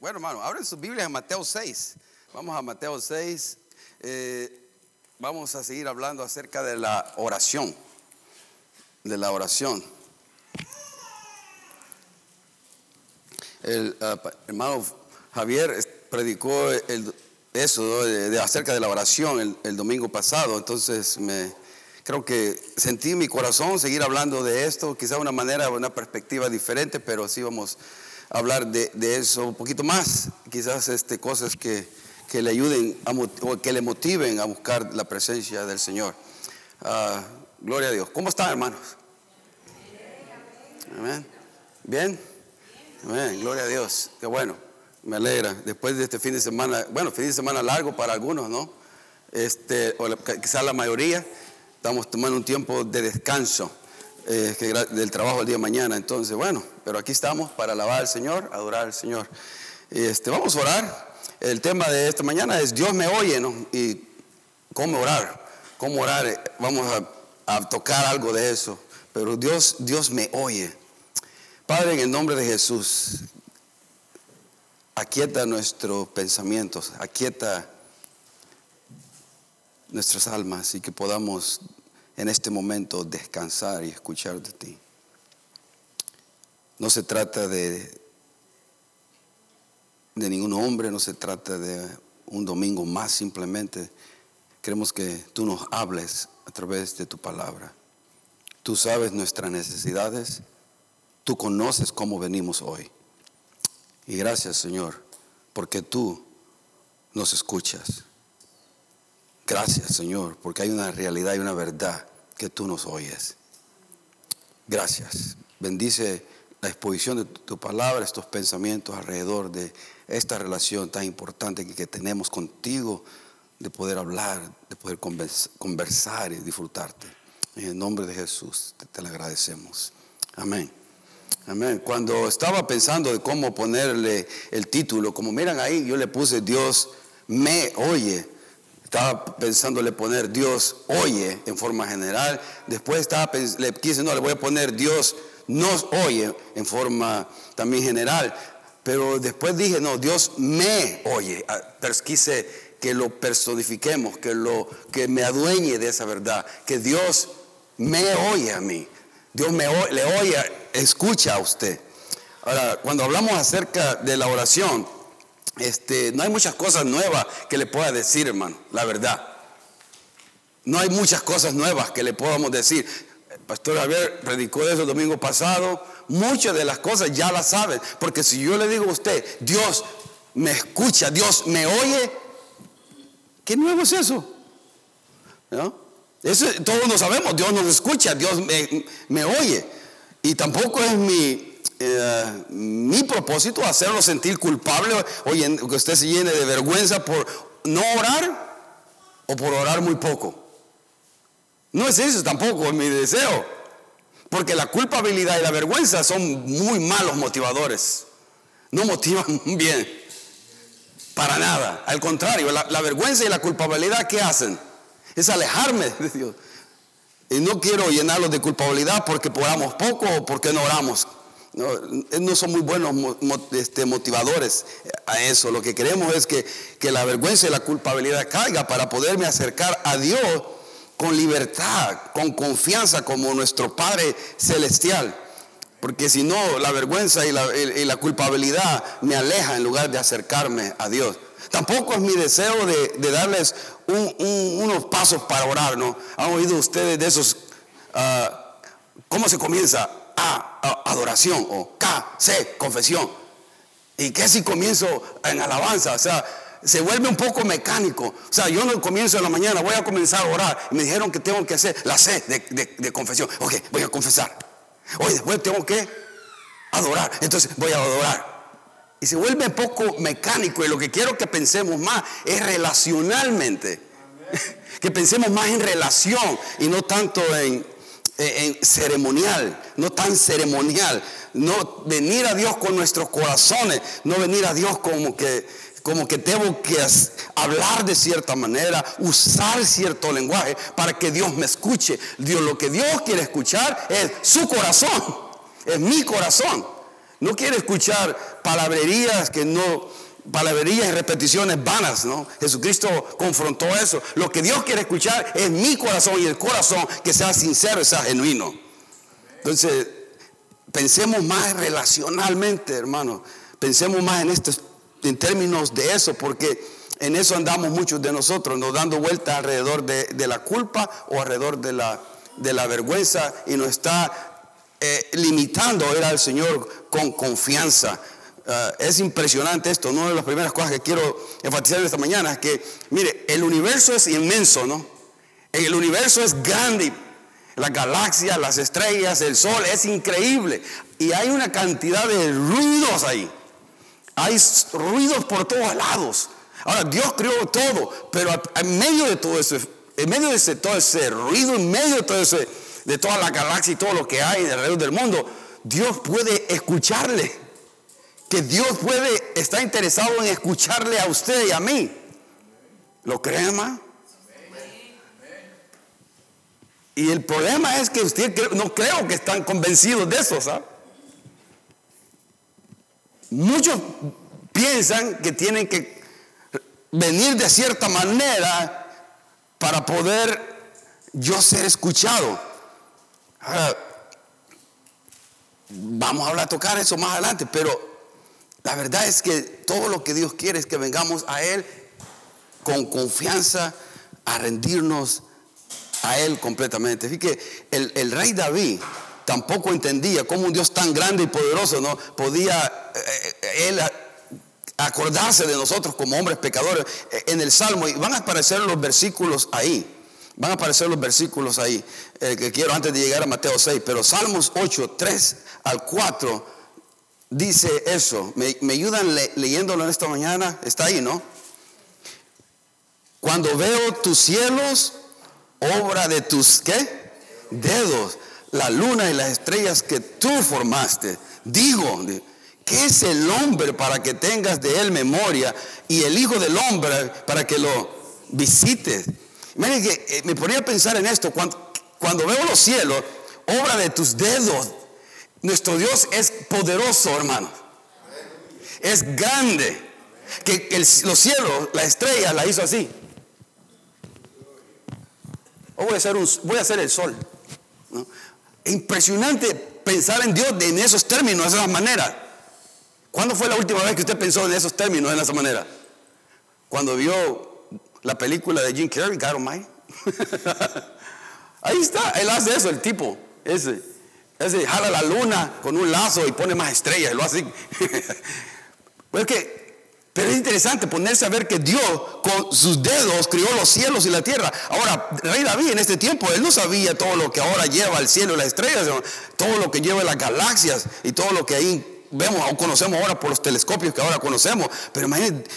bueno, hermano, abren sus Biblias en Mateo 6. Vamos a Mateo 6. Eh, vamos a seguir hablando acerca de la oración. De la oración. El uh, hermano Javier predicó el, eso de, acerca de la oración el, domingo pasado. Entonces me creo que sentí en mi corazón seguir hablando de esto, quizá de una manera, una perspectiva diferente, pero sí vamos a hablar de, de eso un poquito más, quizás este, cosas que, que le ayuden o que le motiven a buscar la presencia del Señor. Uh, gloria a Dios. ¿Cómo están, hermanos? Amén. ¿Bien? Amén. Gloria a Dios. Qué bueno. Me alegra. Después de este fin de semana, bueno, fin de semana largo para algunos, ¿no? Este, quizás la mayoría, estamos tomando un tiempo de descanso eh, del trabajo el día de mañana. Entonces, bueno, pero aquí estamos para alabar al Señor, adorar al Señor. Este, vamos a orar. El tema de esta mañana es Dios me oye, ¿no? Y cómo orar, cómo orar. Vamos a, a tocar algo de eso. Pero Dios, Dios me oye. Padre, en el nombre de Jesús, aquieta nuestros pensamientos, aquieta nuestras almas y que podamos en este momento descansar y escuchar de ti. No se trata de, de ningún hombre, no se trata de un domingo más, simplemente queremos que tú nos hables a través de tu palabra. Tú sabes nuestras necesidades, tú conoces cómo venimos hoy. Y gracias Señor, porque tú nos escuchas. Gracias Señor, porque hay una realidad y una verdad que tú nos oyes. Gracias. Bendice la exposición de tu palabra, estos pensamientos alrededor de esta relación tan importante que, tenemos contigo, de poder hablar, de poder conversar y disfrutarte. En el nombre de Jesús te, te lo agradecemos. Amén. Amén. Cuando estaba pensando de cómo ponerle el título, como miran ahí, yo le puse Dios me oye. Estaba pensándole poner Dios oye en forma general. Después estaba, le quise, no, le voy a poner Dios nos oye en forma también general. Pero después dije, no, Dios me oye. Ah, quise que lo personifiquemos, que, lo, que me adueñe de esa verdad, que Dios me oye a mí. Dios me le oye, escucha a usted. Ahora, cuando hablamos acerca de la oración, este, no hay muchas cosas nuevas que le pueda decir, hermano, la verdad. No hay muchas cosas nuevas que le podamos decir. Pastor Javier predicó eso el domingo pasado. Muchas de las cosas ya las saben. Porque si yo le digo a usted, Dios me escucha, Dios me oye, ¿qué nuevo es eso? ¿No? Eso todos lo sabemos, Dios nos escucha, Dios me, me oye. Y tampoco es mi, eh, mi propósito hacerlo sentir culpable o que usted se llene de vergüenza por no orar o por orar muy poco. No es eso tampoco es mi deseo. Porque la culpabilidad y la vergüenza son muy malos motivadores. No motivan bien. Para nada. Al contrario, la, vergüenza y la culpabilidad, ¿qué hacen? Es alejarme de Dios. Y no quiero llenarlos de culpabilidad porque oramos poco o porque no oramos. No, no son muy buenos este, motivadores a eso. Lo que queremos es que, que la vergüenza y la culpabilidad caiga para poderme acercar a Dios con libertad, con confianza como nuestro Padre Celestial. Porque si no, la vergüenza y la, culpabilidad me aleja en lugar de acercarme a Dios. Tampoco es mi deseo de, darles unos pasos para orar, ¿no? ¿Han oído ustedes de esos? Uh, ¿Cómo se comienza? A, adoración o K, C, confesión. ¿Y qué si comienzo en alabanza? O sea, se vuelve un poco mecánico. O sea, yo no comienzo en la mañana, voy a comenzar a orar. Me dijeron que tengo que hacer la C de, de, de confesión. Ok, voy a confesar. Hoy después tengo que adorar. Entonces voy a adorar. Y se vuelve un poco mecánico y lo que quiero que pensemos más es relacionalmente. Que pensemos más en relación y no tanto en, en, ceremonial, no tan ceremonial. No venir a Dios con nuestros corazones, no venir a Dios como que, como que tengo que hablar de cierta manera, usar cierto lenguaje para que Dios me escuche. Dios, lo que Dios quiere escuchar es su corazón, es mi corazón. No quiere escuchar palabrerías que no, palabrerías y repeticiones vanas, ¿no? Jesucristo confrontó eso. Lo que Dios quiere escuchar es mi corazón y el corazón que sea sincero sea genuino. Entonces, pensemos más relacionalmente, hermano. Pensemos más en estos, en términos de eso, porque en eso andamos muchos de nosotros, nos dando vuelta alrededor de, la culpa o alrededor de la, de la vergüenza y nos está eh, limitando a ir al Señor con confianza. Ah, es impresionante esto. Una de las primeras cosas que quiero enfatizar esta mañana es que, mire, el universo es inmenso, ¿no? El universo es grande. Las galaxias, las estrellas, el sol, es increíble. Y hay una cantidad de ruidos ahí. Hay ruidos por todos lados. Ahora, Dios creó todo, pero en medio de todo eso, en medio de ese, todo ese ruido, en medio de todo ese, de toda la galaxia y todo lo que hay alrededor del mundo, Dios puede escucharle. Que Dios puede estar interesado en escucharle a usted y a mí. ¿Lo cree, hermano? Y el problema es que usted no creo que están convencidos de eso, ¿sabes? Muchos piensan que tienen que venir de cierta manera para poder yo ser escuchado. vamos a hablar, tocar eso más adelante, pero la verdad es que todo lo que Dios quiere es que vengamos a Él con confianza, a rendirnos a Él completamente. Fíjate, el, el rey David tampoco entendía cómo un Dios tan grande y poderoso no podía eh, eh, él acordarse de nosotros como hombres pecadores eh, en el Salmo y van a aparecer los versículos ahí. Van a aparecer los versículos ahí que quiero antes de llegar a Mateo 6, pero Salmos 8, 3 al 4 dice eso. ¿Me, ayudan leyéndolo en esta mañana? Está ahí, ¿no? Cuando veo tus cielos, obra de tus ¿qué? dedos la luna y las estrellas que tú formaste. Digo, ¿qué es el hombre para que tengas de él memoria y el Hijo del Hombre para que lo visites? Que eh, me ponía a pensar en esto, cuando, veo los cielos, obra de tus dedos, nuestro Dios es poderoso, hermano. Es grande. Que, los cielos, la estrella la hizo así. O voy a hacer, el sol. Impresionante pensar en Dios en esos términos, de esa manera. ¿Cuándo fue la última vez que usted pensó en esos términos, de esa manera? Cuando vio la película de Jim Carrey, God Almighty. Ahí está, él hace eso, el tipo, ese. Ese jala la luna con un lazo y pone más estrellas, lo hace. pues que pero es interesante ponerse a ver que Dios con sus dedos crió los cielos y la tierra. Ahora, Rey David en este tiempo, él no sabía todo lo que ahora lleva el cielo y las estrellas, todo lo que lleva las galaxias y todo lo que ahí vemos o conocemos ahora por los telescopios que ahora conocemos. Pero imagínate,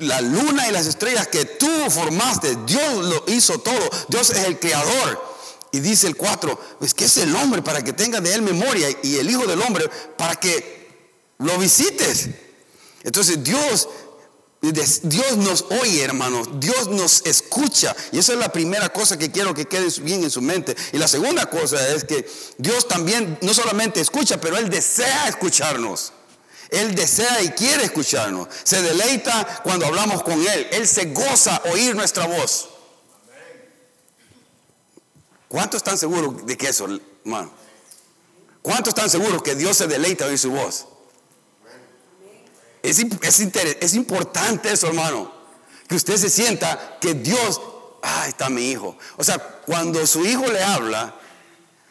la luna y las estrellas que tú formaste, Dios lo hizo todo. Dios es el creador. Y dice el 4, pues que es el hombre para que tenga de él memoria y el Hijo del Hombre para que lo visites. Entonces Dios, Dios nos oye, hermanos. Dios nos escucha. Y esa es la primera cosa que quiero que quede bien en su mente. Y la segunda cosa es que Dios también no solamente escucha, pero Él desea escucharnos. Él desea y quiere escucharnos. Se deleita cuando hablamos con Él. Él se goza oír nuestra voz. ¿Cuántos están seguros de que eso, hermano? ¿Cuántos están seguros que Dios se deleita oír su voz? Es, es, importante eso, hermano. Que usted se sienta que Dios, ah, está mi hijo. O sea, cuando su hijo le habla,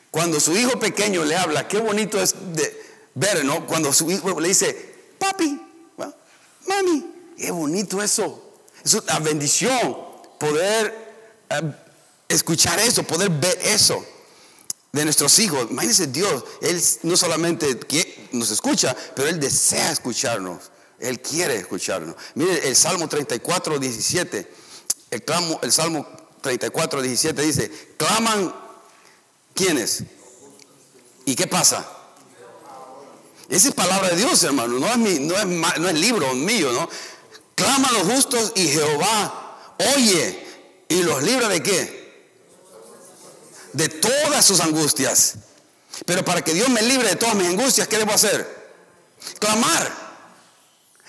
cuando su hijo pequeño le habla, qué bonito es de ver, ¿no? Cuando su hijo le dice, papi, mami, qué bonito eso. Es una bendición poder eh, escuchar eso, poder ver eso de nuestros hijos. Imagínense Dios, Él no solamente nos escucha, pero Él desea escucharnos. Él quiere escucharnos. Mire el Salmo 34, 17. El, el Salmo 34, 17 dice, claman ¿quiénes? ¿Y qué pasa? Esa es palabra de Dios, hermano. No es, mi, no es, no es libro mío, ¿no? Claman los justos y Jehová oye y los libra de qué? De todas sus angustias. Pero para que Dios me libre de todas mis angustias, ¿qué debo hacer? Clamar.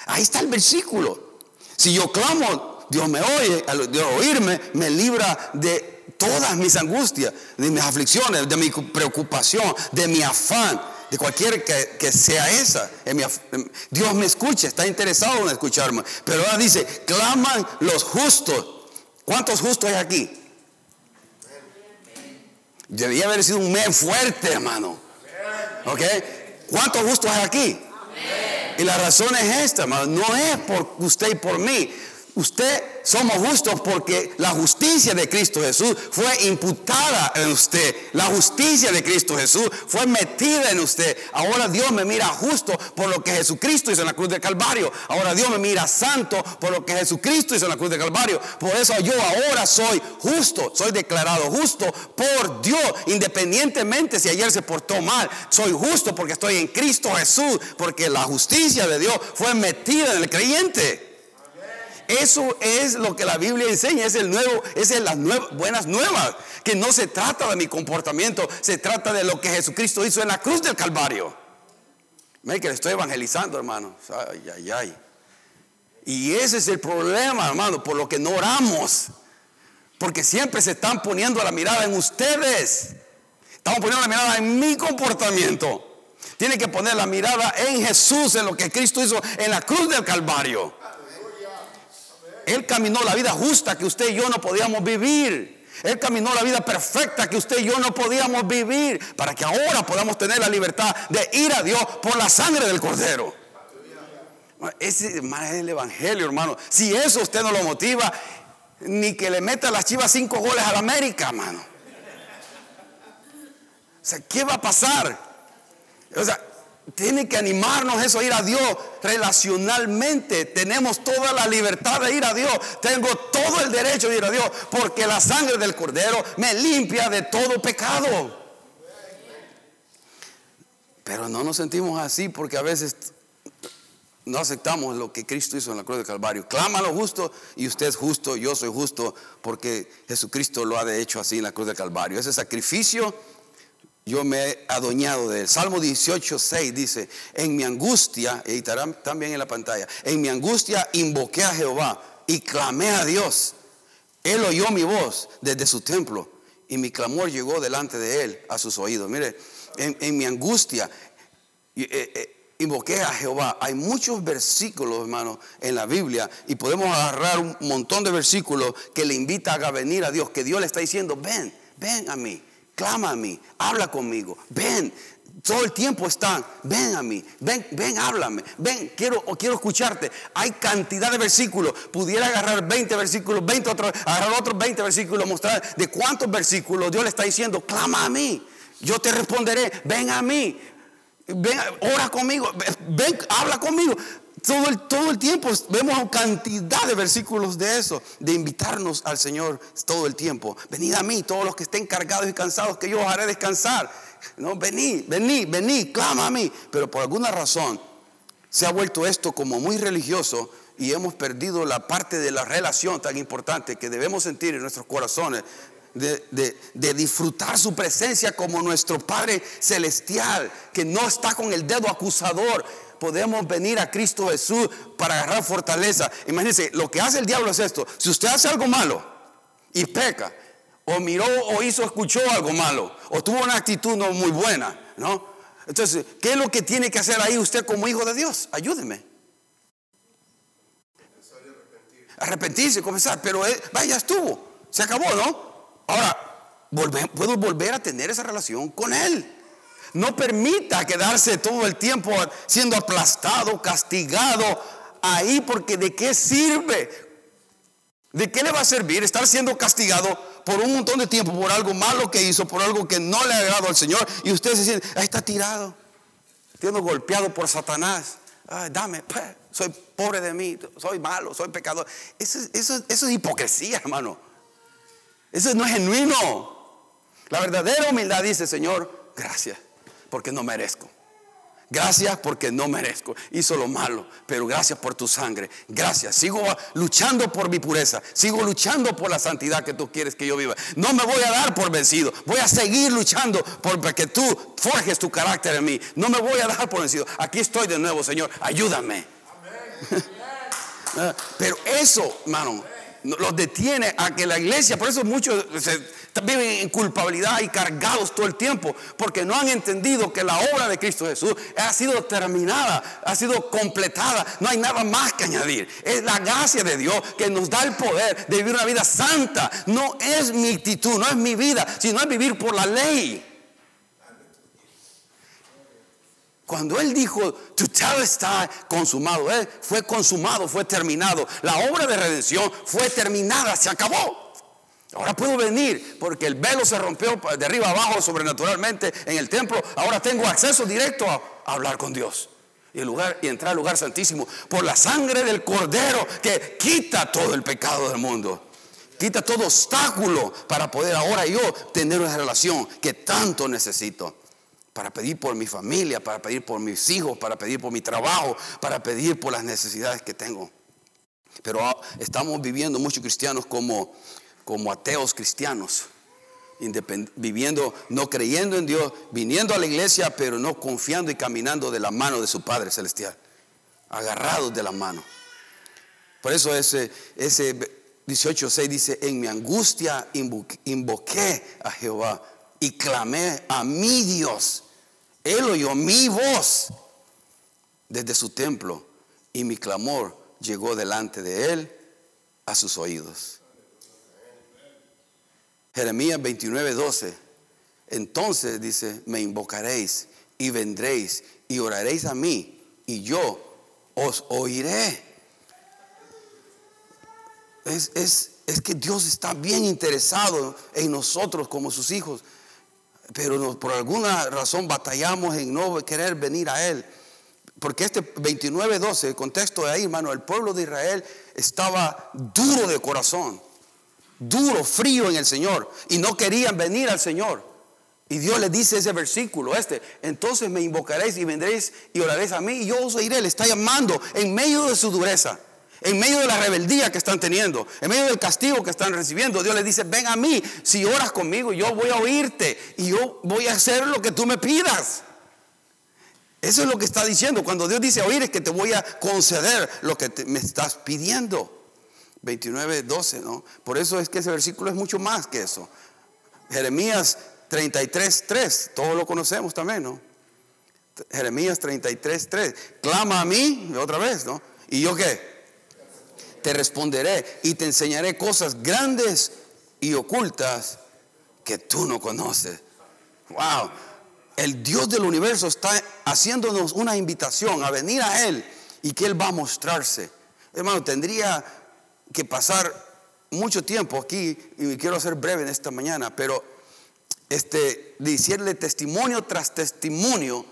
Ahí está el versículo. Si yo clamo, Dios me oye, al de oírme, me libra de todas mis angustias, de mis aflicciones, de mi preocupación, de mi afán, de cualquier que, sea esa. Dios me escucha, está interesado en escucharme. Pero ahora dice, claman los justos. ¿Cuántos justos hay aquí? Debía haber sido un mes fuerte, hermano. ¿Ok? ¿Cuántos justos hay aquí? Y la razón es esta. No es por usted y por mí. Usted somos justos porque la justicia de Cristo Jesús fue imputada en usted. La justicia de Cristo Jesús fue metida en usted. Ahora Dios me mira justo por lo que Jesucristo hizo en la cruz del Calvario. Ahora Dios me mira santo por lo que Jesucristo hizo en la cruz del Calvario. Por eso yo ahora soy justo. Soy declarado justo por Dios. Independientemente si ayer se portó mal. Soy justo porque estoy en Cristo Jesús. Porque la justicia de Dios fue metida en el creyente. Eso es lo que la Biblia enseña, es el nuevo, es las buenas nuevas, que no se trata de mi comportamiento, se trata de lo que Jesucristo hizo en la cruz del Calvario. Ve que le estoy evangelizando, hermano. Ay, ay, ay. Y ese es el problema, hermano, por lo que no oramos. Porque siempre se están poniendo la mirada en ustedes. Estamos poniendo la mirada en mi comportamiento. Tiene que poner la mirada en Jesús, en lo que Cristo hizo en la cruz del Calvario. Él caminó la vida justa que usted y yo no podíamos vivir. Él caminó la vida perfecta que usted y yo no podíamos vivir para que ahora podamos tener la libertad de ir a Dios por la sangre del cordero. Ese es el evangelio, hermano. Si eso usted no lo motiva, ni que le meta las chivas cinco goles a la América, hermano. O sea, ¿qué va a pasar? O sea, tiene que animarnos eso ir a Dios relacionalmente. Tenemos toda la libertad de ir a Dios. Tengo todo el derecho de ir a Dios porque la sangre del cordero me limpia de todo pecado. Pero no nos sentimos así porque a veces no aceptamos lo que Cristo hizo en la cruz de Calvario. Clama lo justo y usted es justo, yo soy justo porque Jesucristo lo ha hecho así en la cruz de Calvario. Ese sacrificio yo me he adueñado de él. Salmo 18, 6 dice, en mi angustia, y también en la pantalla, en mi angustia invoqué a Jehová y clamé a Dios. Él oyó mi voz desde su templo y mi clamor llegó delante de él a sus oídos. Mire, en, mi angustia eh, eh, invoqué a Jehová. Hay muchos versículos, hermano, en la Biblia y podemos agarrar un montón de versículos que le invitan a venir a Dios, que Dios le está diciendo, ven, ven a mí clama a mí, habla conmigo, ven, todo el tiempo están, ven a mí, ven, ven, háblame, ven, quiero, quiero escucharte. Hay cantidad de versículos, pudiera agarrar 20 versículos, 20 otros, agarrar otros 20 versículos, mostrar de cuántos versículos Dios le está diciendo, clama a mí, yo te responderé, ven a mí, ven, ora conmigo, ven, habla conmigo. Todo el, todo el tiempo vemos cantidad de versículos de eso, de invitarnos al Señor todo el tiempo. Venid a mí, todos los que estén cargados y cansados, que yo os haré descansar. No, vení, vení, vení, clama a mí. Pero por alguna razón se ha vuelto esto como muy religioso y hemos perdido la parte de la relación tan importante que debemos sentir en nuestros corazones. De, de, disfrutar su presencia como nuestro Padre Celestial, que no está con el dedo acusador, podemos venir a Cristo Jesús para agarrar fortaleza. Imagínense, lo que hace el diablo es esto. Si usted hace algo malo y peca, o miró o hizo, escuchó algo malo, o tuvo una actitud no muy buena, ¿no? Entonces, ¿qué es lo que tiene que hacer ahí usted como hijo de Dios? Ayúdeme. Arrepentirse, comenzar, pero vaya, estuvo, se acabó, ¿no? Ahora, puedo volver a tener esa relación con Él. No permita quedarse todo el tiempo siendo aplastado, castigado ahí, porque ¿de qué sirve? ¿De qué le va a servir estar siendo castigado por un montón de tiempo por algo malo que hizo, por algo que no le ha agradado al Señor? Y usted se siente, ahí está tirado, siendo golpeado por Satanás. dame, soy pobre de mí, soy malo, soy pecador. Eso, eso es hipocresía, hermano. Eso no es genuino. La verdadera humildad dice, Señor, gracias porque no merezco. Gracias porque no merezco. Hizo lo malo, pero gracias por tu sangre. Gracias. Sigo luchando por mi pureza. Sigo luchando por la santidad que tú quieres que yo viva. No me voy a dar por vencido. Voy a seguir luchando por que tú forjes tu carácter en mí. No me voy a dar por vencido. Aquí estoy de nuevo, Señor. Ayúdame. pero eso, hermano los detiene a que la iglesia, por eso muchos viven en culpabilidad y cargados todo el tiempo, porque no han entendido que la obra de Cristo Jesús ha sido terminada, ha sido completada, no hay nada más que añadir. Es la gracia de Dios que nos da el poder de vivir una vida santa. No es mi actitud, no es mi vida, sino es vivir por la ley. Cuando él dijo, tu tal está consumado, eh, fue consumado, fue terminado. La obra de redención fue terminada, se acabó. Ahora puedo venir porque el velo se rompió de arriba abajo sobrenaturalmente en el templo. Ahora tengo acceso directo a, hablar con Dios y, entrar al lugar santísimo por la sangre del cordero que quita todo el pecado del mundo. Quita todo obstáculo para poder ahora yo tener una relación que tanto necesito para pedir por mi familia, para pedir por mis hijos, para pedir por mi trabajo, para pedir por las necesidades que tengo. Pero ah, estamos viviendo muchos cristianos como, como ateos cristianos, viviendo, no creyendo en Dios, viniendo a la iglesia, pero no confiando y caminando de la mano de su Padre Celestial, agarrados de la mano. Por eso ese, ese 18.6 dice, en mi angustia invoqué a Jehová y clamé a mi Dios él oyó mi voz desde su templo y mi clamor llegó delante de él a sus oídos. Jeremías 29, 12. Entonces dice, me invocaréis y vendréis y oraréis a mí y yo os oiré. Es, es que Dios está bien interesado en nosotros como sus hijos pero por alguna razón batallamos en no querer venir a Él. Porque este 29.12, el contexto de ahí, hermano, el pueblo de Israel estaba duro de corazón, duro, frío en el Señor, y no querían venir al Señor. Y Dios les dice ese versículo, este, entonces me invocaréis y vendréis y oraréis a mí y yo os oiré, le está llamando en medio de su dureza en medio de la rebeldía que están teniendo, en medio del castigo que están recibiendo, Dios les dice, ven a mí, si oras conmigo, yo voy a oírte y yo voy a hacer lo que tú me pidas. Eso es lo que está diciendo. Cuando Dios dice oír es que te voy a conceder lo que me estás pidiendo. 29, 12, ¿no? Por eso es que ese versículo es mucho más que eso. Jeremías 33, 3, todos lo conocemos también, ¿no? Jeremías 33, 3. Clama a mí, otra vez, ¿no? ¿Y yo qué? te responderé y te enseñaré cosas grandes y ocultas que tú no conoces. Wow. El Dios del universo está haciéndonos una invitación a venir a Él y que Él va a mostrarse. Hermano, tendría que pasar mucho tiempo aquí y quiero ser breve en esta mañana, pero este, decirle testimonio tras testimonio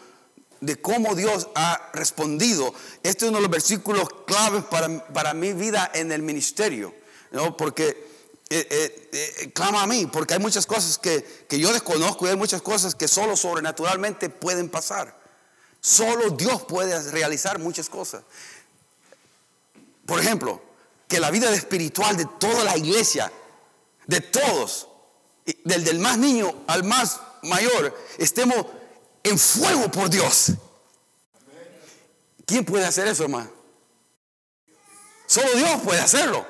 de cómo Dios ha respondido. Este es uno de los versículos claves para, mi vida en el ministerio, ¿no? porque eh, eh, eh, clama a mí, porque hay muchas cosas que, que yo desconozco y hay muchas cosas que solo sobrenaturalmente pueden pasar. Solo Dios puede realizar muchas cosas. Por ejemplo, que la vida espiritual de toda la iglesia, de todos, del, del más niño al más mayor, estemos en fuego por Dios. ¿Quién puede hacer eso, hermano? Solo Dios puede hacerlo.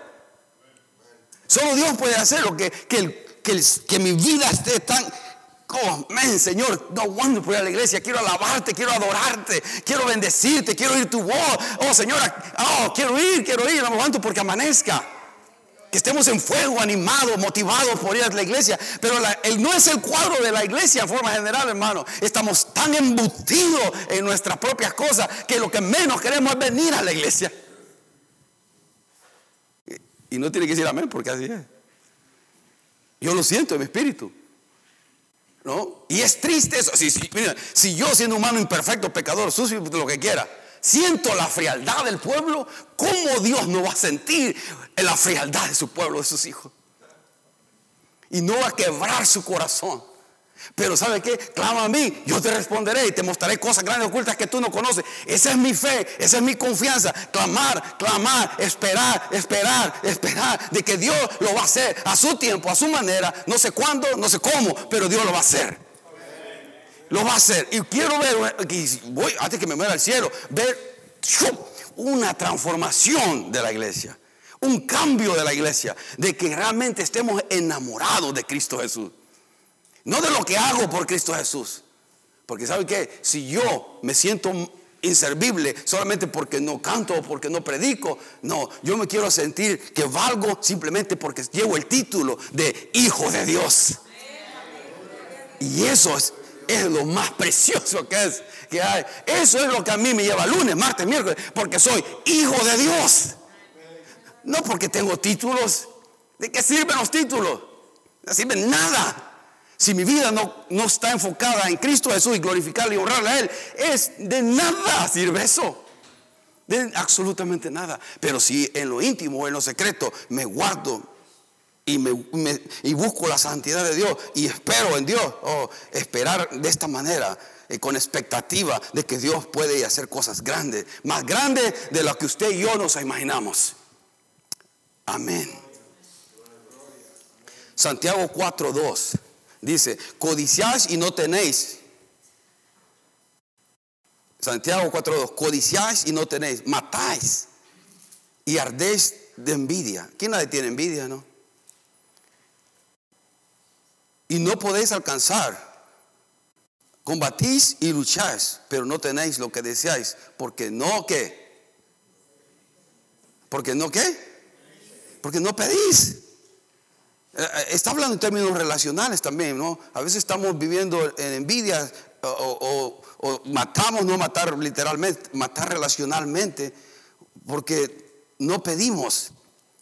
Solo Dios puede hacerlo. Que, que, que, mi vida esté tan... Oh, men, Señor, no por ir a la iglesia. Quiero alabarte, quiero adorarte, quiero bendecirte, quiero oír tu voz. Oh, Señora, oh, quiero ir, quiero ir. No aguanto porque amanezca que estemos en fuego, animados, motivados por ir a la iglesia. Pero no es el cuadro de la iglesia en forma general, hermano. Estamos tan embutidos en nuestras propias cosas que lo que menos queremos es venir a la iglesia. Y, no tiene que decir amén porque así es. Yo lo siento en mi espíritu. ¿No? Y es triste eso. Si, si yo siendo humano imperfecto, pecador, sucio, lo que quiera siento la frialdad del pueblo, ¿cómo Dios no va a sentir la frialdad de su pueblo, de sus hijos? Y no va a quebrar su corazón. Pero ¿sabe qué? Clama a mí, yo te responderé y te mostraré cosas grandes ocultas que tú no conoces. Esa es mi fe, esa es mi confianza. Clamar, clamar, esperar, esperar, esperar de que Dios lo va a hacer a su tiempo, a su manera. No sé cuándo, no sé cómo, pero Dios lo va a hacer. Lo va a hacer. Y quiero ver, voy antes que me muera al cielo, ver una transformación de la iglesia. Un cambio de la iglesia. De que realmente estemos enamorados de Cristo Jesús. No de lo que hago por Cristo Jesús. Porque ¿sabe qué? Si yo me siento inservible solamente porque no canto o porque no predico, no, yo me quiero sentir que valgo simplemente porque llevo el título de hijo de Dios. Y eso es, es lo más precioso que es que hay. Eso es lo que a mí me lleva lunes, martes, miércoles, porque soy hijo de Dios. No porque tengo títulos. ¿De qué sirven los títulos? No sirven nada. Si mi vida no, no está enfocada en Cristo Jesús y glorificarle y honrarle a Él, es de nada sirve eso. De absolutamente nada. Pero si en lo íntimo en lo secreto me guardo y, me, y busco la santidad de Dios y espero en Dios, o esperar de esta manera, eh, con expectativa de que Dios puede hacer cosas grandes, más grandes de lo que usted y yo nos imaginamos. Amén. Santiago 4:2 dice, codiciáis y no tenéis. Santiago 4.2, codiciáis y no tenéis, matáis y ardéis de envidia. ¿Quién nadie tiene envidia, no? Y no podéis alcanzar. Combatís y lucháis, pero no tenéis lo que deseáis, porque no qué. Porque no qué. Porque no pedís. Eh, eh, está hablando en términos relacionales también, ¿no? A veces estamos viviendo en envidia o, matamos, no matar literalmente, matar relacionalmente, porque no pedimos.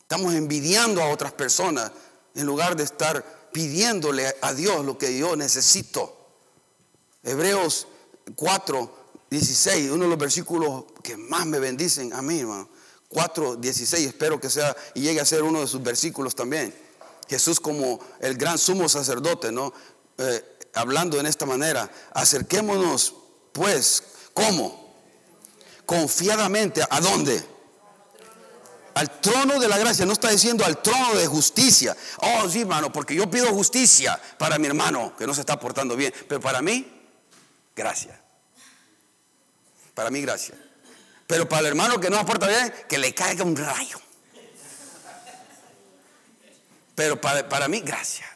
Estamos envidiando a otras personas en lugar de estar pidiéndole a Dios lo que yo necesito. Hebreos 4, 16, uno de los versículos que más me bendicen a mí, hermano. 4, 16, espero que sea y llegue a ser uno de sus versículos también. Jesús como el gran sumo sacerdote, ¿no? Eh, hablando en esta manera, acerquémonos pues, ¿cómo? Confiadamente, ¿a dónde? Al trono de la gracia, no está diciendo al trono de justicia. Oh, sí, hermano, porque yo pido justicia para mi hermano que no se está portando bien, pero para mí, gracia. Para mí, gracia. Pero para el hermano que no se porta bien, que le caiga un rayo. Pero para, mí, gracia.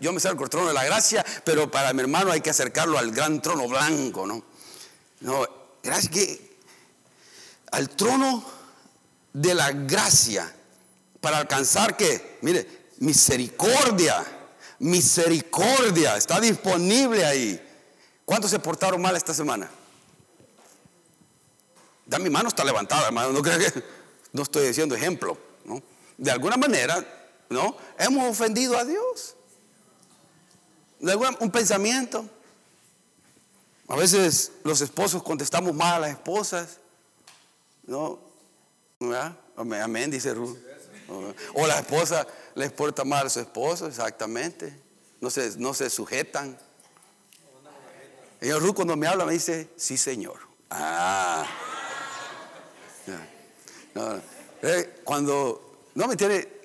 Yo me acerco al trono de la gracia, pero para mi hermano hay que acercarlo al gran trono blanco, ¿no? No, gracias que al trono de la gracia para alcanzar que, mire, misericordia, misericordia está disponible ahí. ¿Cuántos se portaron mal esta semana? Da mi mano está levantada, hermano. No creo que no estoy diciendo ejemplo, ¿no? De alguna manera ¿no? Hemos ofendido a Dios. Un pensamiento. A veces los esposos contestamos mal a las esposas. ¿No? Amén, dice Ruth. O la esposa les porta mal a su esposo, exactamente. No se, no se sujetan. Y Ruth cuando me habla me dice, sí señor. Ah. Eh, cuando, no me tiene,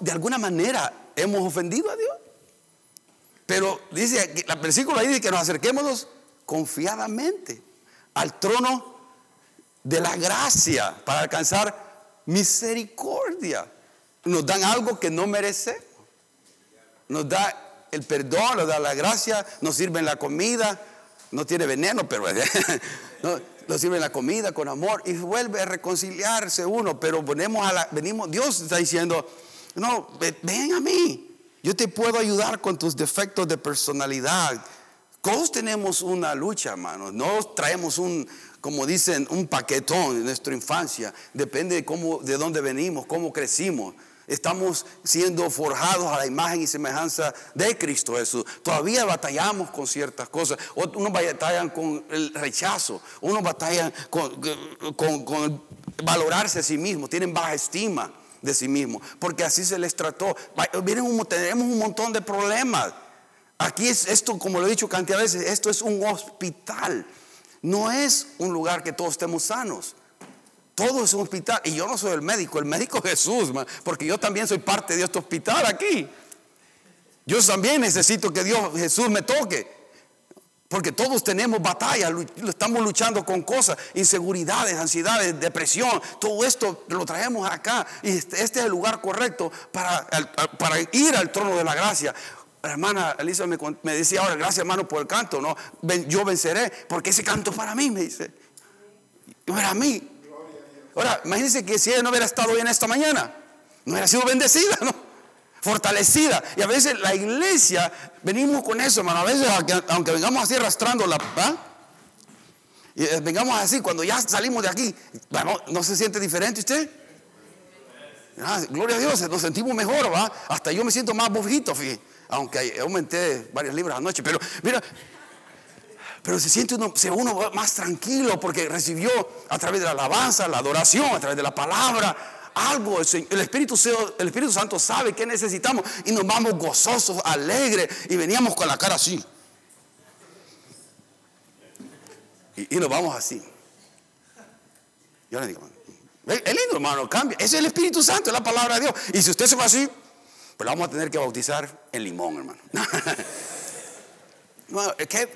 de alguna manera hemos ofendido a Dios. Pero dice, la versículo dice que nos acerquémonos confiadamente al trono de la gracia para alcanzar misericordia. Nos dan algo que no merecemos. Nos da el perdón, nos da la gracia, nos sirven la comida. No tiene veneno, pero no, nos sirven la comida con amor y vuelve a reconciliarse uno. Pero venimos a la, venimos, Dios está diciendo, no, ven a mí. Yo te puedo ayudar con tus defectos de personalidad. Todos tenemos una lucha, hermano. No traemos un, como dicen, un paquetón en nuestra infancia. Depende de cómo, de dónde venimos, cómo crecimos. Estamos siendo forjados a la imagen y semejanza de Cristo Jesús. Todavía batallamos con ciertas cosas. Unos batallan con el rechazo. Unos batallan con, con, con valorarse a sí mismos. Tienen baja estima de sí mismo, porque así se les trató. Miren, tenemos un montón de problemas. Aquí es esto, como lo he dicho cantidad de veces, esto es un hospital. No es un lugar que todos estemos sanos. Todo es un hospital. Y yo no soy el médico, el médico es Jesús, porque yo también soy parte de este hospital aquí. Yo también necesito que Dios, Jesús me toque. Porque todos tenemos batallas, estamos luchando con cosas, inseguridades, ansiedades, depresión. Todo esto lo traemos acá. Y este, este, es el lugar correcto para, para ir al trono de la gracia. La hermana Elisa me, decía ahora, gracias hermano por el canto, ¿no? Yo venceré, porque ese canto para mí, me dice. No era a mí. Ahora, imagínense que si ella no hubiera estado bien esta mañana, no hubiera sido bendecida, ¿no? Fortalecida. Y a veces la iglesia, venimos con eso, hermano. A veces, aunque, vengamos así arrastrando la. Y eh, vengamos así, cuando ya salimos de aquí, ¿no se siente diferente usted? Ah, gloria a Dios, nos sentimos mejor, ¿va? Hasta yo me siento más fíjate aunque aumenté varios libros anoche, pero mira, pero se siente uno, se uno más tranquilo porque recibió a través de la alabanza, la adoración, a través de la palabra, algo, el Espíritu, el Espíritu Santo sabe que necesitamos y nos vamos gozosos, alegres y veníamos con la cara así. Y, nos vamos así. Yo le digo, el lindo hermano, cambia. Ese es el Espíritu Santo, es la palabra de Dios. Y si usted se va así, pues vamos a tener que bautizar en limón, hermano.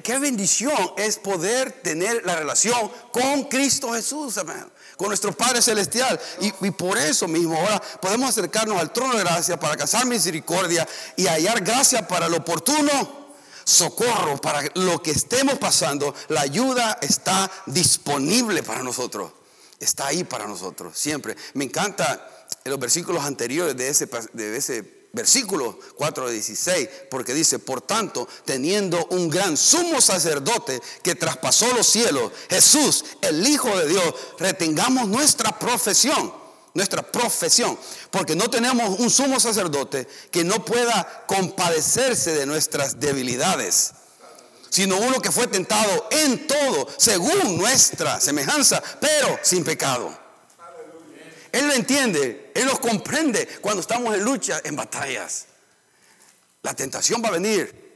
¿qué, bendición es poder tener la relación con Cristo Jesús, hermano, con nuestro Padre Celestial. Y, por eso mismo ahora podemos acercarnos al trono de gracia para alcanzar misericordia y hallar gracia para lo oportuno. Socorro para lo que estemos pasando, la ayuda está disponible para nosotros. Está ahí para nosotros, siempre. Me encanta los versículos anteriores de ese, de ese versículo 4 16, porque dice, por tanto, teniendo un gran sumo sacerdote que traspasó los cielos, Jesús, el Hijo de Dios, retengamos nuestra profesión, nuestra profesión, porque no tenemos un sumo sacerdote que no pueda compadecerse de nuestras debilidades, sino uno que fue tentado en todo, según nuestra semejanza, pero sin pecado. Él lo entiende, Él nos comprende cuando estamos en lucha, en batallas. La tentación va a venir.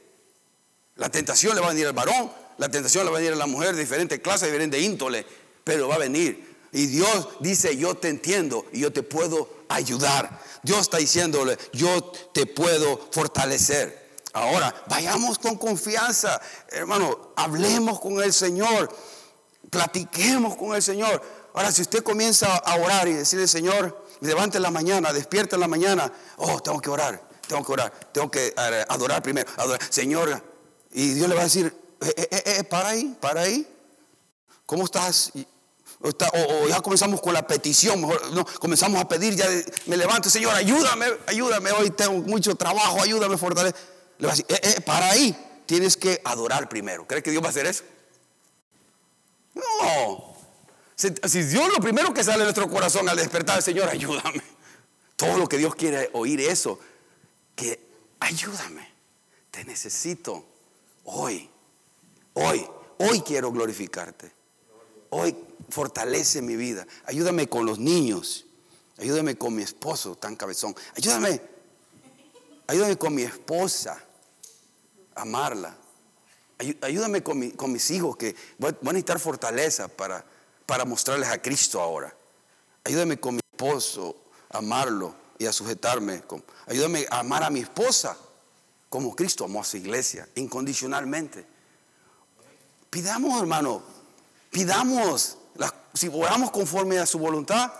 La tentación le va a venir al varón, la tentación le va a venir a la mujer de diferente clase, de diferente índole, pero va a venir. Y Dios dice, yo te entiendo y yo te puedo ayudar. Dios está diciéndole, yo te puedo fortalecer. Ahora, vayamos con confianza, hermano, hablemos con el Señor, platiquemos con el Señor. Ahora, si usted comienza a orar y decirle, Señor, levante en la mañana, despierta en la mañana, oh, tengo que orar, tengo que orar, tengo que eh, adorar primero, Señor, y Dios le va a decir, eh, eh, eh, para ahí, para ahí, ¿cómo estás? O, ya comenzamos con la petición, no, comenzamos a pedir, ya me levanto, Señor, ayúdame, ayúdame, hoy tengo mucho trabajo, ayúdame, fortalece. Le va a decir, para ahí tienes que adorar primero. ¿Crees que Dios va a hacer eso? No, si Dios lo primero que sale de nuestro corazón al despertar, Señor, ayúdame. Todo lo que Dios quiere oír eso, que ayúdame, te necesito hoy, hoy, hoy quiero glorificarte. Hoy fortalece mi vida. Ayúdame con los niños. Ayúdame con mi esposo tan cabezón. Ayúdame. Ayúdame con mi esposa. Amarla. Ayúdame con, con mis hijos que van a necesitar fortaleza para para mostrarles a Cristo ahora. Ayúdame con mi esposo a amarlo y a sujetarme. ayúdame a amar a mi esposa como Cristo amó a su iglesia, incondicionalmente. Pidamos, hermano, pidamos, si oramos conforme a su voluntad,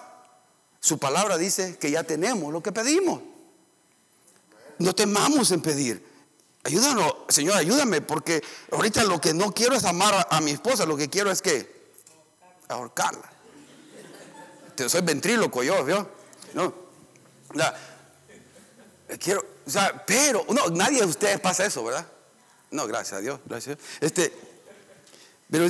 su palabra dice que ya tenemos lo que pedimos. No temamos en pedir. Ayúdanos, Señor, ayúdame, porque ahorita lo que no quiero es amar a mi esposa, lo que quiero es que ahorcarla. Soy ventríloco yo, ¿vio? No. quiero, o sea, pero, no, nadie de ustedes pasa eso, ¿verdad? No, gracias a Dios, gracias. Este, pero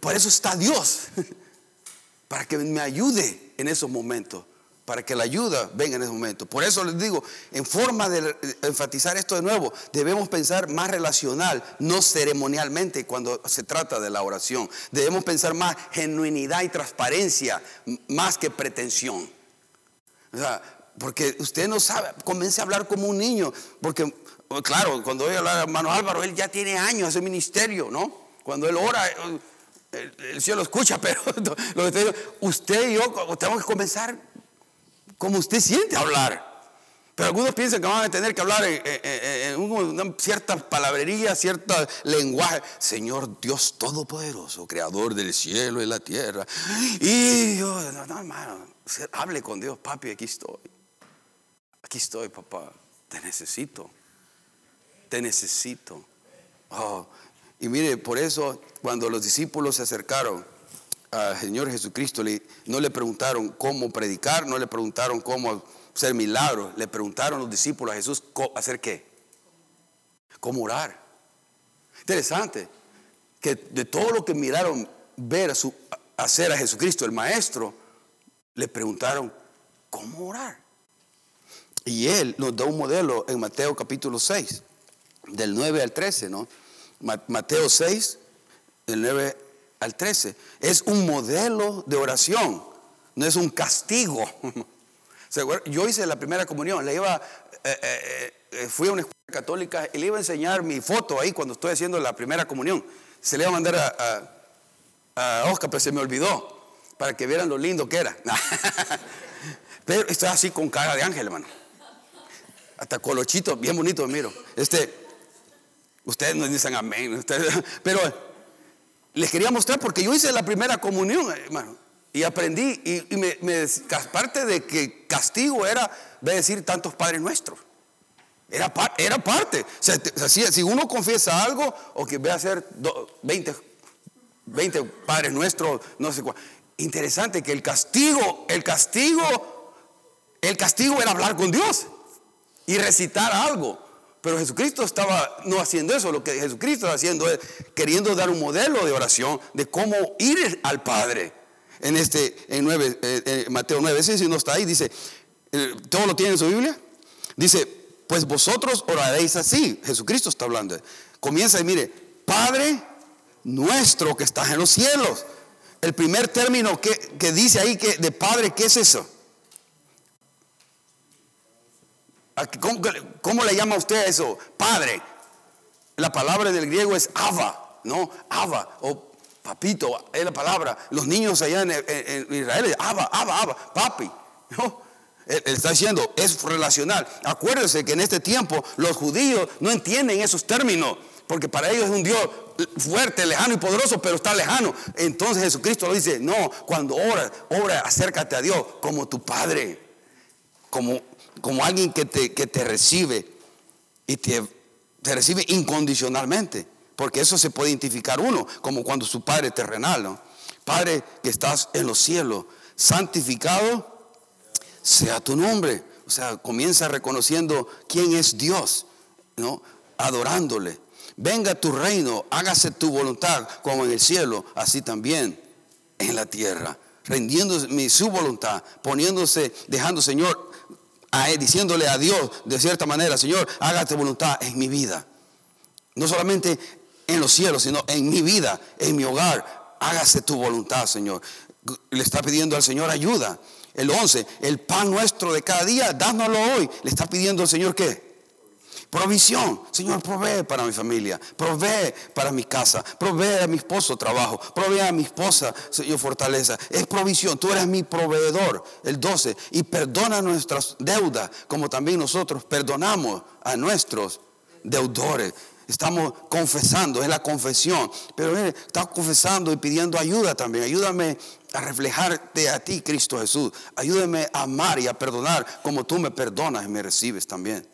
por eso está Dios, para que me ayude en esos momentos para que la ayuda venga en ese momento. Por eso les digo, en forma de enfatizar esto de nuevo, debemos pensar más relacional, no ceremonialmente cuando se trata de la oración. Debemos pensar más genuinidad y transparencia, más que pretensión. O sea, porque usted no sabe, comience a hablar como un niño, porque pues claro, cuando voy a hablar a hermano Álvaro, él ya tiene años ese ministerio, ¿no? Cuando él ora, el, cielo escucha, pero lo que usted y yo tenemos que comenzar como usted siente hablar. Pero algunos piensan que van a tener que hablar en, una cierta palabrería, cierto lenguaje. Señor Dios Todopoderoso, Creador del cielo y la tierra. Y yo, no, no hermano, hable con Dios, papi, aquí estoy. Aquí estoy, papá. Te necesito. Te necesito. Oh, y mire, por eso cuando los discípulos se acercaron al Señor Jesucristo, no le preguntaron cómo predicar, no le preguntaron cómo ser milagros. Le preguntaron los discípulos a Jesús, ¿hacer qué? ¿Cómo orar? Interesante que de todo lo que miraron ver a su, hacer a Jesucristo, el Maestro, le preguntaron, ¿cómo orar? Y Él nos da un modelo en Mateo capítulo 6, del 9 al 13, ¿no? Mateo 6, del 9 al 13. Es un modelo de oración, no es un castigo. Yo hice la primera comunión, le iba, eh, eh, eh, fui a una escuela católica y le iba a enseñar mi foto ahí cuando estoy haciendo la primera comunión. Se le iba a mandar a, Oscar, pero se me olvidó, para que vieran lo lindo que era. pero estoy así con cara de ángel, hermano. Hasta colochito, bien bonito, miro. Este, ustedes no dicen amén, pero les quería mostrar porque yo hice la primera comunión, hermano. Y aprendí, y, me, parte de que castigo era decir tantos padres nuestros. Era, era parte. si, uno confiesa algo, o que ve a hacer 20, 20 padres nuestros, no sé cuál. Interesante que el castigo, el castigo, el castigo era hablar con Dios y recitar algo. Pero Jesucristo estaba no haciendo eso. Lo que Jesucristo estaba haciendo es queriendo dar un modelo de oración de cómo ir al Padre en este, en 9, eh, eh, Mateo 9, si no está ahí, dice, eh, ¿todo lo tiene en su Biblia? Dice, pues vosotros oraréis así. Jesucristo está hablando. Comienza y mire, Padre nuestro que estás en los cielos. El primer término que, que dice ahí que de Padre, ¿qué es eso? ¿Cómo, ¿Cómo, le llama usted a eso? Padre. La palabra del griego es Ava, ¿no? Ava o papito, es la palabra. Los niños allá en, Israel, aba, aba, aba, papi. ¿no? Él, está diciendo, es relacional. Acuérdense que en este tiempo los judíos no entienden esos términos, porque para ellos es un Dios fuerte, lejano y poderoso, pero está lejano. Entonces Jesucristo lo dice, no, cuando ora, ora, acércate a Dios como tu Padre, como, como alguien que te, que te recibe y te, te recibe incondicionalmente. Porque eso se puede identificar uno, como cuando su Padre terrenal, ¿no? Padre que estás en los cielos, santificado sea tu nombre. O sea, comienza reconociendo quién es Dios, ¿no? Adorándole. Venga tu reino, hágase tu voluntad como en el cielo, así también en la tierra. Rendiéndose su voluntad, poniéndose, dejando, Señor, diciéndole a Dios de cierta manera, Señor, hágate voluntad en mi vida. No solamente en los cielos, sino en mi vida, en mi hogar. Hágase tu voluntad, Señor. Le está pidiendo al Señor ayuda. El 11, el pan nuestro de cada día, dánoslo hoy. Le está pidiendo al Señor qué? Provisión. Señor, provee para mi familia, provee para mi casa, provee a mi esposo trabajo, provee a mi esposa, Señor, fortaleza. Es provisión, tú eres mi proveedor. El 12, y perdona nuestras deudas, como también nosotros perdonamos a nuestros deudores. Estamos confesando, es la confesión. Pero estamos confesando y pidiendo ayuda también. Ayúdame a reflejarte a ti, Cristo Jesús. Ayúdame a amar y a perdonar como tú me perdonas y me recibes también.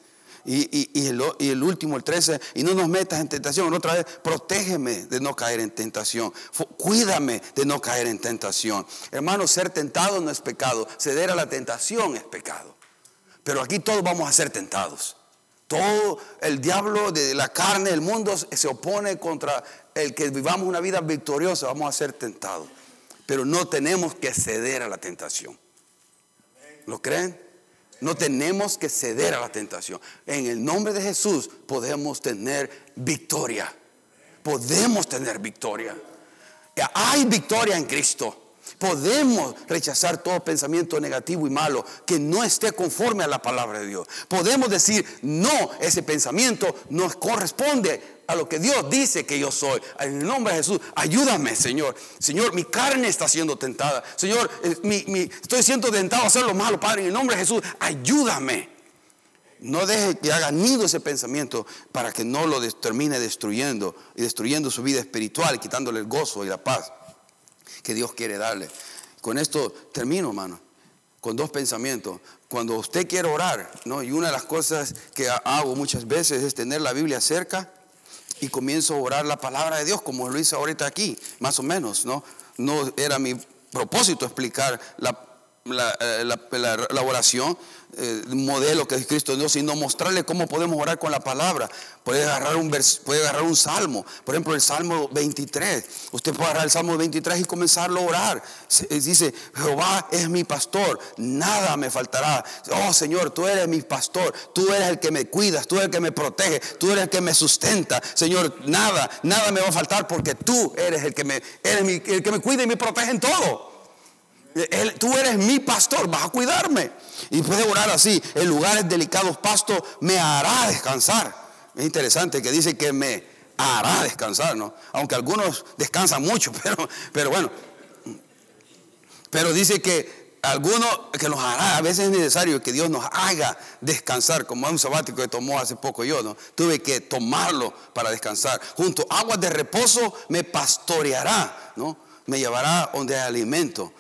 Y, el, último, el 13, y no nos metas en tentación. Otra vez, protégeme de no caer en tentación. Cuídame de no caer en tentación. Hermano, ser tentado no es pecado. Ceder a la tentación es pecado. Pero aquí todos vamos a ser tentados. Todo el diablo de la carne, el mundo se opone contra el que vivamos una vida victoriosa. Vamos a ser tentados. Pero no tenemos que ceder a la tentación. ¿Lo creen? No tenemos que ceder a la tentación. En el nombre de Jesús podemos tener victoria. Podemos tener victoria. Hay victoria en Cristo. Podemos rechazar todo pensamiento negativo y malo que no esté conforme a la palabra de Dios. Podemos decir, no, ese pensamiento no corresponde a lo que Dios dice que yo soy. En el nombre de Jesús, ayúdame, Señor. Señor, mi carne está siendo tentada. Señor, eh, estoy siendo tentado a hacer lo malo, Padre. En el nombre de Jesús, ayúdame. No deje que haga nido ese pensamiento para que no lo termine destruyendo y destruyendo su vida espiritual, quitándole el gozo y la paz que Dios quiere darle. Con esto termino, hermano, con dos pensamientos. Cuando usted quiere orar, ¿no? Y una de las cosas que hago muchas veces es tener la Biblia cerca y comienzo a orar la palabra de Dios, como lo hice ahorita aquí, más o menos, ¿no? No era mi propósito explicar la, la, eh, la oración, eh, modelo que es Cristo Dios, sino mostrarle cómo podemos orar con la palabra. Puede agarrar un puede agarrar un salmo, por ejemplo el Salmo 23. Usted puede agarrar el Salmo 23 y comenzarlo a orar. Dice, Jehová es mi pastor, nada me faltará. Oh Señor, tú eres mi pastor, tú eres el que me cuidas, tú eres el que me protege, tú eres el que me sustenta. Señor, nada, nada me va a faltar porque tú eres el que me, eres el que me cuida y me protege en todo tú eres mi pastor, vas a cuidarme. Y puede orar así, en lugares delicados pasto me hará descansar. Es interesante que dice que me hará descansar, ¿no? Aunque algunos descansan mucho, pero, bueno. Pero dice que algunos que nos hará, a veces es necesario que Dios nos haga descansar, como un sabático que tomó hace poco yo, ¿no? Tuve que tomarlo para descansar. Junto aguas de reposo me pastoreará, ¿no? Me llevará donde hay alimento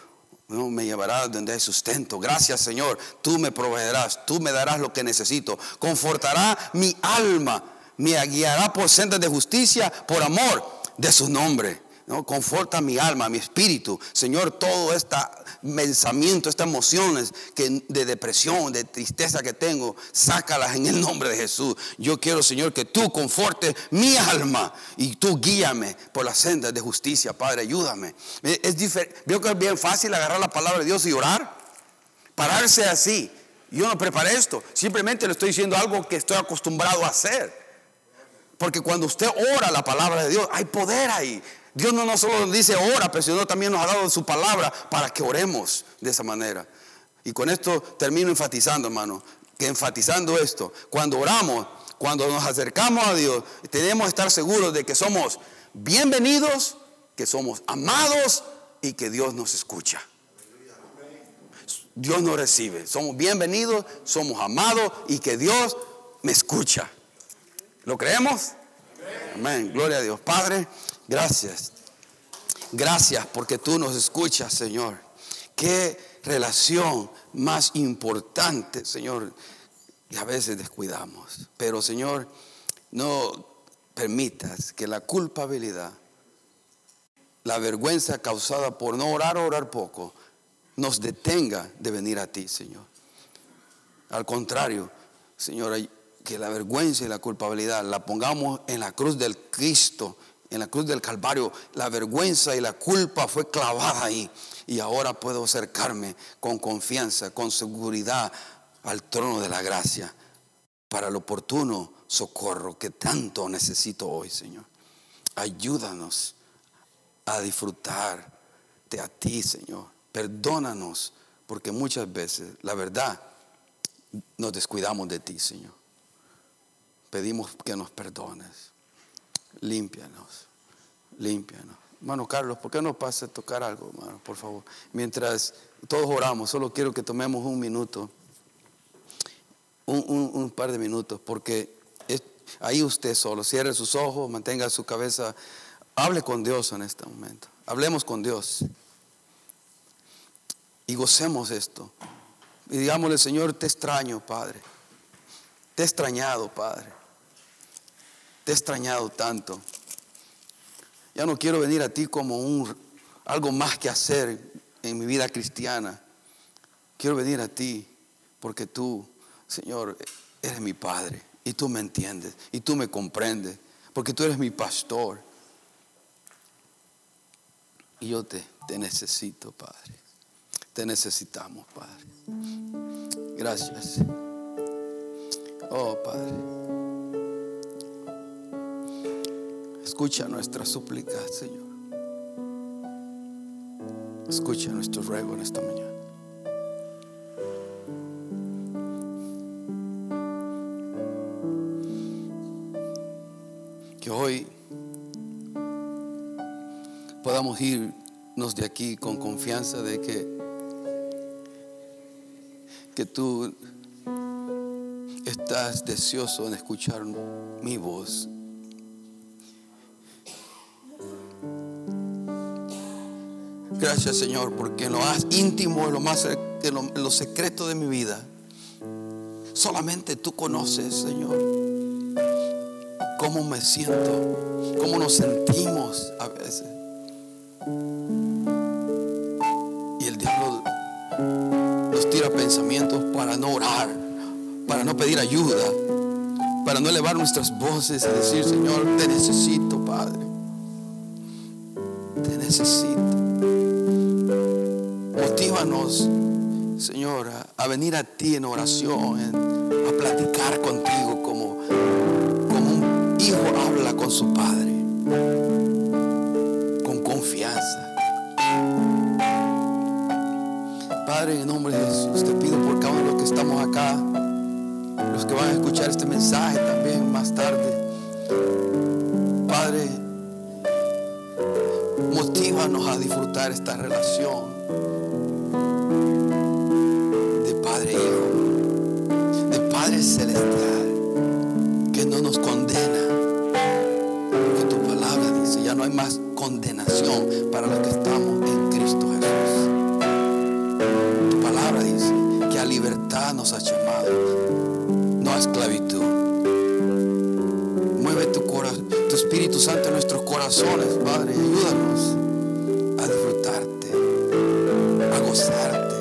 no, me llevará donde hay sustento. Gracias Señor, tú me proveerás, tú me darás lo que necesito. Confortará mi alma, me guiará por sendas de justicia, por amor de su nombre. ¿No? Conforta mi alma, mi espíritu. Señor, todo este pensamiento, estas emociones que, de depresión, de tristeza que tengo, sácalas en el nombre de Jesús. Yo quiero, Señor, que tú confortes mi alma y tú guíame por las sendas de justicia, Padre, ayúdame. Es Veo que es bien fácil agarrar la palabra de Dios y orar. Pararse así. Yo no preparé esto. Simplemente le estoy diciendo algo que estoy acostumbrado a hacer. Porque cuando usted ora la palabra de Dios, hay poder ahí. Dios no nos solo dice ora, pero sino también nos ha dado su palabra para que oremos de esa manera. Y con esto termino enfatizando, hermano, que enfatizando esto, cuando oramos, cuando nos acercamos a Dios, tenemos que estar seguros de que somos bienvenidos, que somos amados y que Dios nos escucha. Dios nos recibe. Somos bienvenidos, somos amados y que Dios me escucha. ¿Lo creemos? Amén. Gloria a Dios. Padre. Gracias. Gracias porque tú nos escuchas, Señor. Qué relación más importante, Señor, que a veces descuidamos. Pero, Señor, no permitas que la culpabilidad, la vergüenza causada por no orar o orar poco, nos detenga de venir a ti, Señor. Al contrario, Señor, que la vergüenza y la culpabilidad la pongamos en la cruz del Cristo en la cruz del Calvario, la vergüenza y la culpa fue clavada ahí. Y ahora puedo acercarme con confianza, con seguridad al trono de la gracia para el oportuno socorro que tanto necesito hoy, Señor. Ayúdanos a disfrutar de a ti, Señor. Perdónanos, porque muchas veces, la verdad, nos descuidamos de ti, Señor. Pedimos que nos perdones límpianos, límpianos. Hermano Carlos, ¿por qué no pasa a tocar algo, hermano? Por favor. Mientras todos oramos, solo quiero que tomemos un minuto, un, par de minutos, porque ahí usted solo, cierre sus ojos, mantenga su cabeza, hable con Dios en este momento. Hablemos con Dios y gocemos esto. Y digámosle, Señor, te extraño, Padre. Te he extrañado, Padre. Te he extrañado tanto. Ya no quiero venir a ti como un, algo más que hacer en mi vida cristiana. Quiero venir a ti porque tú, Señor, eres mi Padre y tú me entiendes y tú me comprendes porque tú eres mi pastor. Y yo te, te necesito, Padre. Te necesitamos, Padre. Gracias. Oh, Padre. Escucha nuestra súplica, Señor. Escucha nuestro ruego en esta mañana. Que hoy podamos irnos de aquí con confianza de que, que tú estás deseoso en escuchar mi voz. Gracias Señor, porque lo más íntimo, en lo más en lo, en lo secreto de mi vida, solamente tú conoces, Señor, cómo me siento, cómo nos sentimos a veces. Y el diablo nos tira pensamientos para no orar, para no pedir ayuda, para no elevar nuestras voces y decir, Señor, te necesito, Padre. Te necesito. Motívanos, Señor, a, venir a ti en oración, a platicar contigo como, como un hijo habla con su padre, con confianza. Padre, en el nombre de Jesús, te pido por cada uno de los que estamos acá, los que van a escuchar este mensaje también más tarde. Padre, motívanos a disfrutar esta relación de Padre e Hijo, de Padre Celestial, que no nos condena. Porque tu palabra dice, ya no hay más condenación para los que estamos en Cristo Jesús. Tu palabra dice que a libertad nos ha llamado, no a esclavitud. Espíritu Santo en nuestros corazones, Padre, ayúdanos a disfrutarte, a gozarte.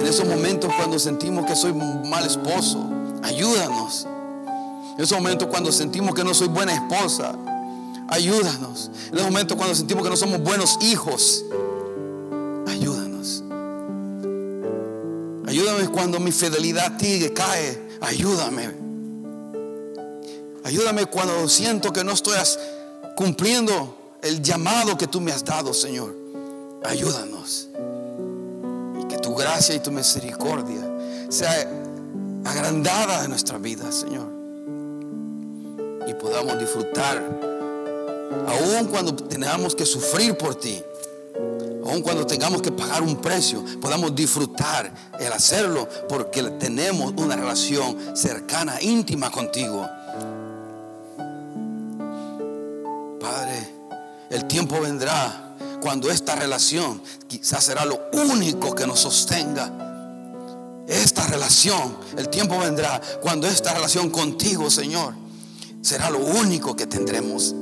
En esos momentos cuando sentimos que soy mal esposo, ayúdanos. En esos momentos cuando sentimos que no soy buena esposa, ayúdanos. En esos momentos cuando sentimos que no somos buenos hijos, ayúdanos. Ayúdame cuando mi fidelidad cae, ayúdame. Ayúdame cuando siento que no estoy cumpliendo el llamado que tú me has dado, Señor. Ayúdanos. Y que tu gracia y tu misericordia sea agrandada en nuestra vida, Señor. Y podamos disfrutar, aun cuando tengamos que sufrir por ti, aun cuando tengamos que pagar un precio, podamos disfrutar el hacerlo porque tenemos una relación cercana, íntima contigo. El tiempo vendrá cuando esta relación quizás será lo único que nos sostenga. Esta relación, el tiempo vendrá cuando esta relación contigo, Señor, será lo único que tendremos.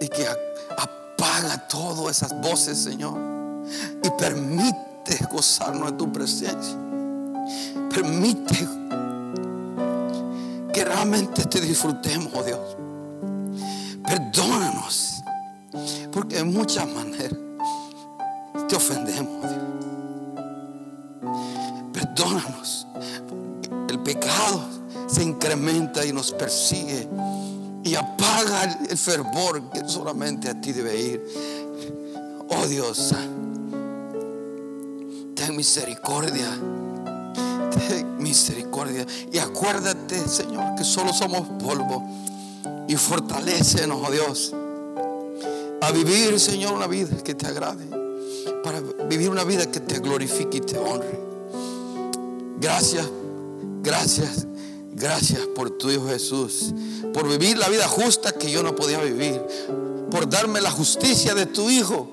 Y que apaga todas esas voces, Señor. Y permite gozarnos de tu presencia. Permite que realmente te disfrutemos, oh Dios. Perdónanos. Porque de muchas maneras te ofendemos. Perdónanos. El pecado se incrementa y nos persigue y apaga el- el fervor que solamente a ti debe ir. Oh Dios, ten misericordia. Ten misericordia. Y acuérdate, Señor, que solo somos polvo. Y fortalécenos, oh Dios, a vivir, Señor, una vida que te agrade. Para vivir una vida que te glorifique y te honre. Gracias, gracias, gracias por tu Hijo Jesús. Por vivir la vida justa que yo no podía vivir. Por darme la justicia de tu Hijo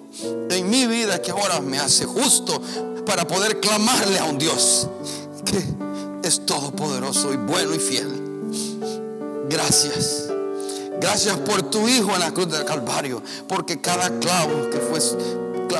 en mi vida que ahora me hace justo para poder clamarle a un Dios que es todopoderoso y bueno y fiel. Gracias. Gracias por tu Hijo en la cruz del Calvario. Porque cada clavo que fue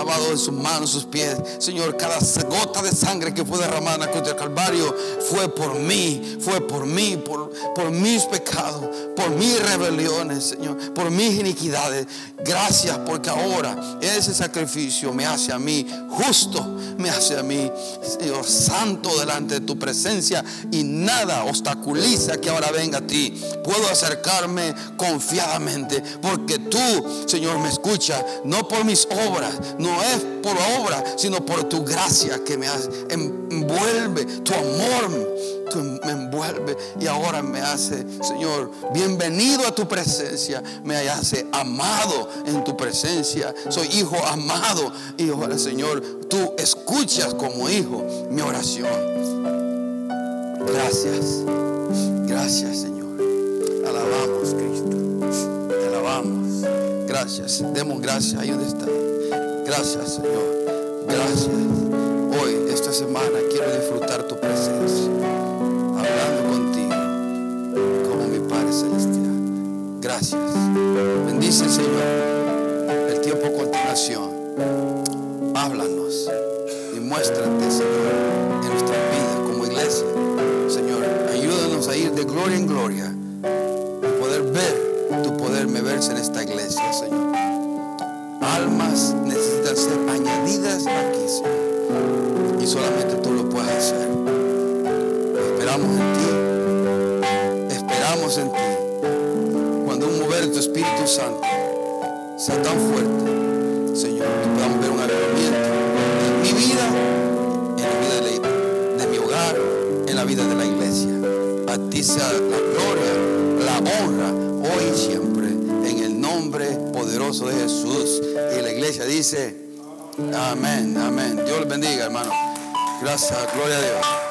clavado en sus manos, sus pies, Señor, cada gota de sangre que fue derramada en la cruz del Calvario fue por mí, fue por mí, por, por mis pecados, por mis rebeliones, Señor, por mis iniquidades. Gracias porque ahora ese sacrificio me hace a mí justo me hace a mí, Señor Santo, delante de tu presencia y nada obstaculiza que ahora venga a ti. Puedo acercarme confiadamente porque tú, Señor, me escucha, no por mis obras, no es por obra, sino por tu gracia que me envuelve, tu amor me envuelve y ahora me hace, Señor, bienvenido a tu presencia, me hace amado en tu presencia, soy hijo amado y ahora, Señor, tú escuchas como hijo mi oración. Gracias, gracias, Señor. Alabamos, Cristo, te alabamos. Gracias, demos gracias ahí donde está. Gracias, Señor. Gracias. Hoy, esta semana, quiero disfrutar tu presencia hablando contigo como mi Padre Celestial. Gracias. Bendice, Señor, el tiempo a continuación. Háblanos y muéstrate, Señor, en nuestras vidas como iglesia. Señor, ayúdanos a ir de gloria en gloria y poder ver tu poder verse en esta iglesia, Señor. Almas ser añadidas aquí, Señor. Y solamente tú lo puedes hacer esperamos en ti. Esperamos en ti. Cuando un mover de tu Espíritu Santo sea tan fuerte, Señor, que podamos ver un avivamiento en mi vida, en la vida de, de mi hogar, en la vida de la iglesia. A ti sea la gloria, la honra, hoy y siempre, en el nombre poderoso de Jesús. Y la iglesia dice, amén, amén. Dios les bendiga, hermano. Gracias, gloria a Dios.